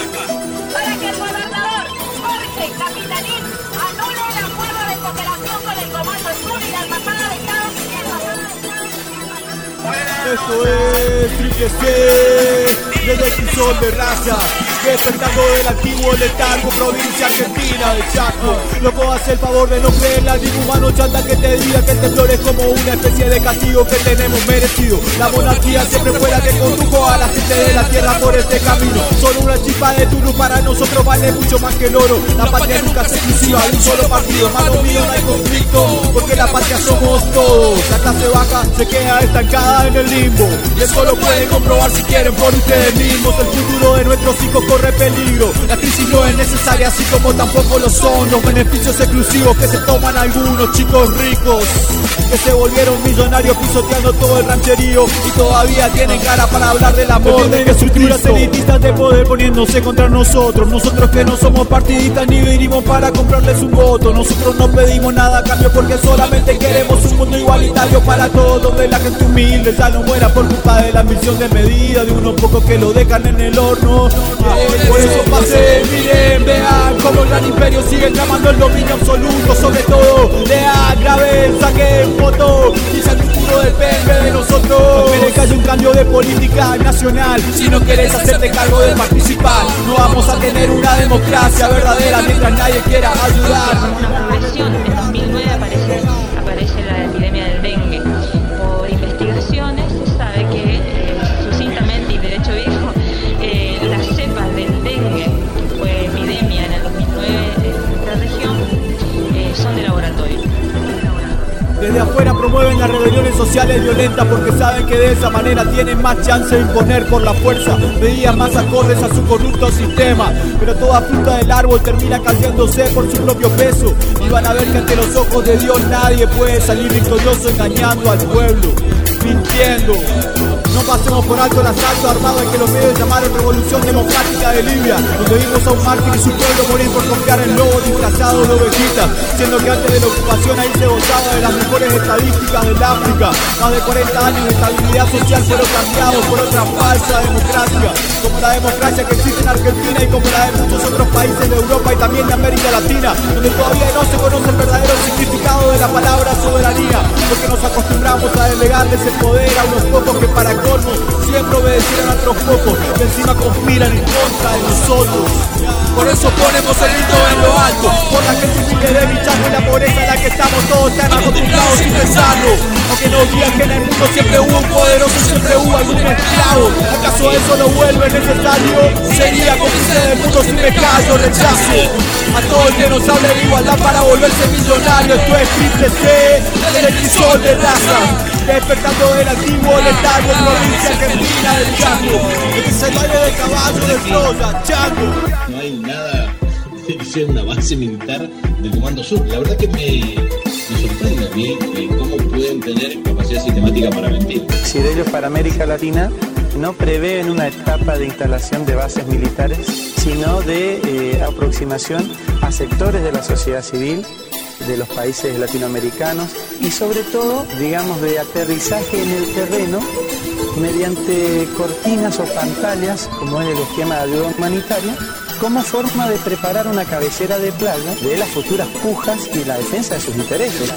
Para que el gobernador Jorge Capitanín anule el acuerdo de cooperación con el Comando Sur y la Embajada de Estados Unidos. Esto es Triple C, desde de raza despertando del antiguo letargo, provincia argentina de Chaco. Loco, hace el favor de no creer al humano chanta que te diga que el temblor es como una especie de castigo que tenemos merecido. La monarquía siempre fue la que condujo a la gente de la tierra por este camino. Solo una chispa de turno para nosotros vale mucho más que el oro. La patria nunca es exclusiva de un solo partido. Hermano mío, no hay conflicto, porque la patria somos todos. La clase baja se queda estancada en el limbo. Y eso lo pueden comprobar si quieren por ustedes mismos. El futuro de nuestros hijos corre peligro. La crisis no es necesaria, así como tampoco lo son los beneficios exclusivos que se toman algunos chicos ricos. Que se volvieron millonarios pisoteando todo el rancherío y todavía tienen cara para hablar del amor de Jesucristo. elitistas de poder poniéndose contra nosotros. Nosotros que no somos partidistas ni vinimos para comprarles un voto. Nosotros no pedimos nada a cambio porque solamente queremos un mundo igualitario para todos, donde la gente humilde ya no muera por culpa de la ambición de medida de unos pocos que lo dejan en el horno. Por eso pasé, miren, vean cómo el gran imperio sigue llamando el dominio absoluto sobre todo. Lean, graben, saquen fotos, quizá el futuro depende de nosotros. No querés que haya un cambio de política nacional, si no querés hacerte cargo de participar, no vamos a tener una democracia verdadera mientras nadie quiera ayudar. Desde afuera promueven las rebeliones sociales violentas porque saben que de esa manera tienen más chance de imponer por la fuerza medidas más acordes a su corrupto sistema. Pero toda fruta del árbol termina cayéndose por su propio peso. Y van a ver que ante los ojos de Dios nadie puede salir victorioso engañando al pueblo, mintiendo. No pasemos por alto el asalto armado al que los medios llamaron Revolución Democrática de Libia, donde vimos a un mártir y su pueblo morir por confiar en lobos disfrazados de ovejita, siendo que antes de la ocupación ahí se gozaba de las mejores estadísticas del África. Más de 40 años de estabilidad social fueron cambiados por otra falsa democracia, como la democracia que existe en Argentina y como la de muchos otros países de Europa y también de América Latina, donde todavía no se conoce el verdadero significado de la palabra soberanía, porque nos acostumbramos a delegarles poder a unos pocos que para colmo siempre obedecieron a otros pocos que encima conspiran en contra de nosotros. Por eso ponemos el grito en lo alto, por la gente humilde de Chaco y la pobreza en la que estamos todos tan acostumbrados sin pensarlo. Aunque no digan que en el mundo siempre hubo un poderoso, siempre hubo algún esclavo. ¿Acaso eso lo vuelve necesario? Sería cómplice del mundo sin pecado, rechazo. A todo el que nos hable de igualdad para volverse millonario, esto es triple C, el de raza. Despertando del antiguo letargo, provincia argentina del Chaco. Este es el baile de caballo de Troya, Chaco. no hay nada que sea una base militar del Comando Sur. La verdad que me, me sorprende a mí eh, cómo pueden tener capacidad sistemática para mentir. Si de ellos para América Latina no prevén una etapa de instalación de bases militares, sino de eh, aproximación a sectores de la sociedad civil de los países latinoamericanos y sobre todo, digamos, de aterrizaje en el terreno mediante cortinas o pantallas, como es el esquema de ayuda humanitaria, como forma de preparar una cabecera de playa de las futuras pujas y la defensa de sus intereses.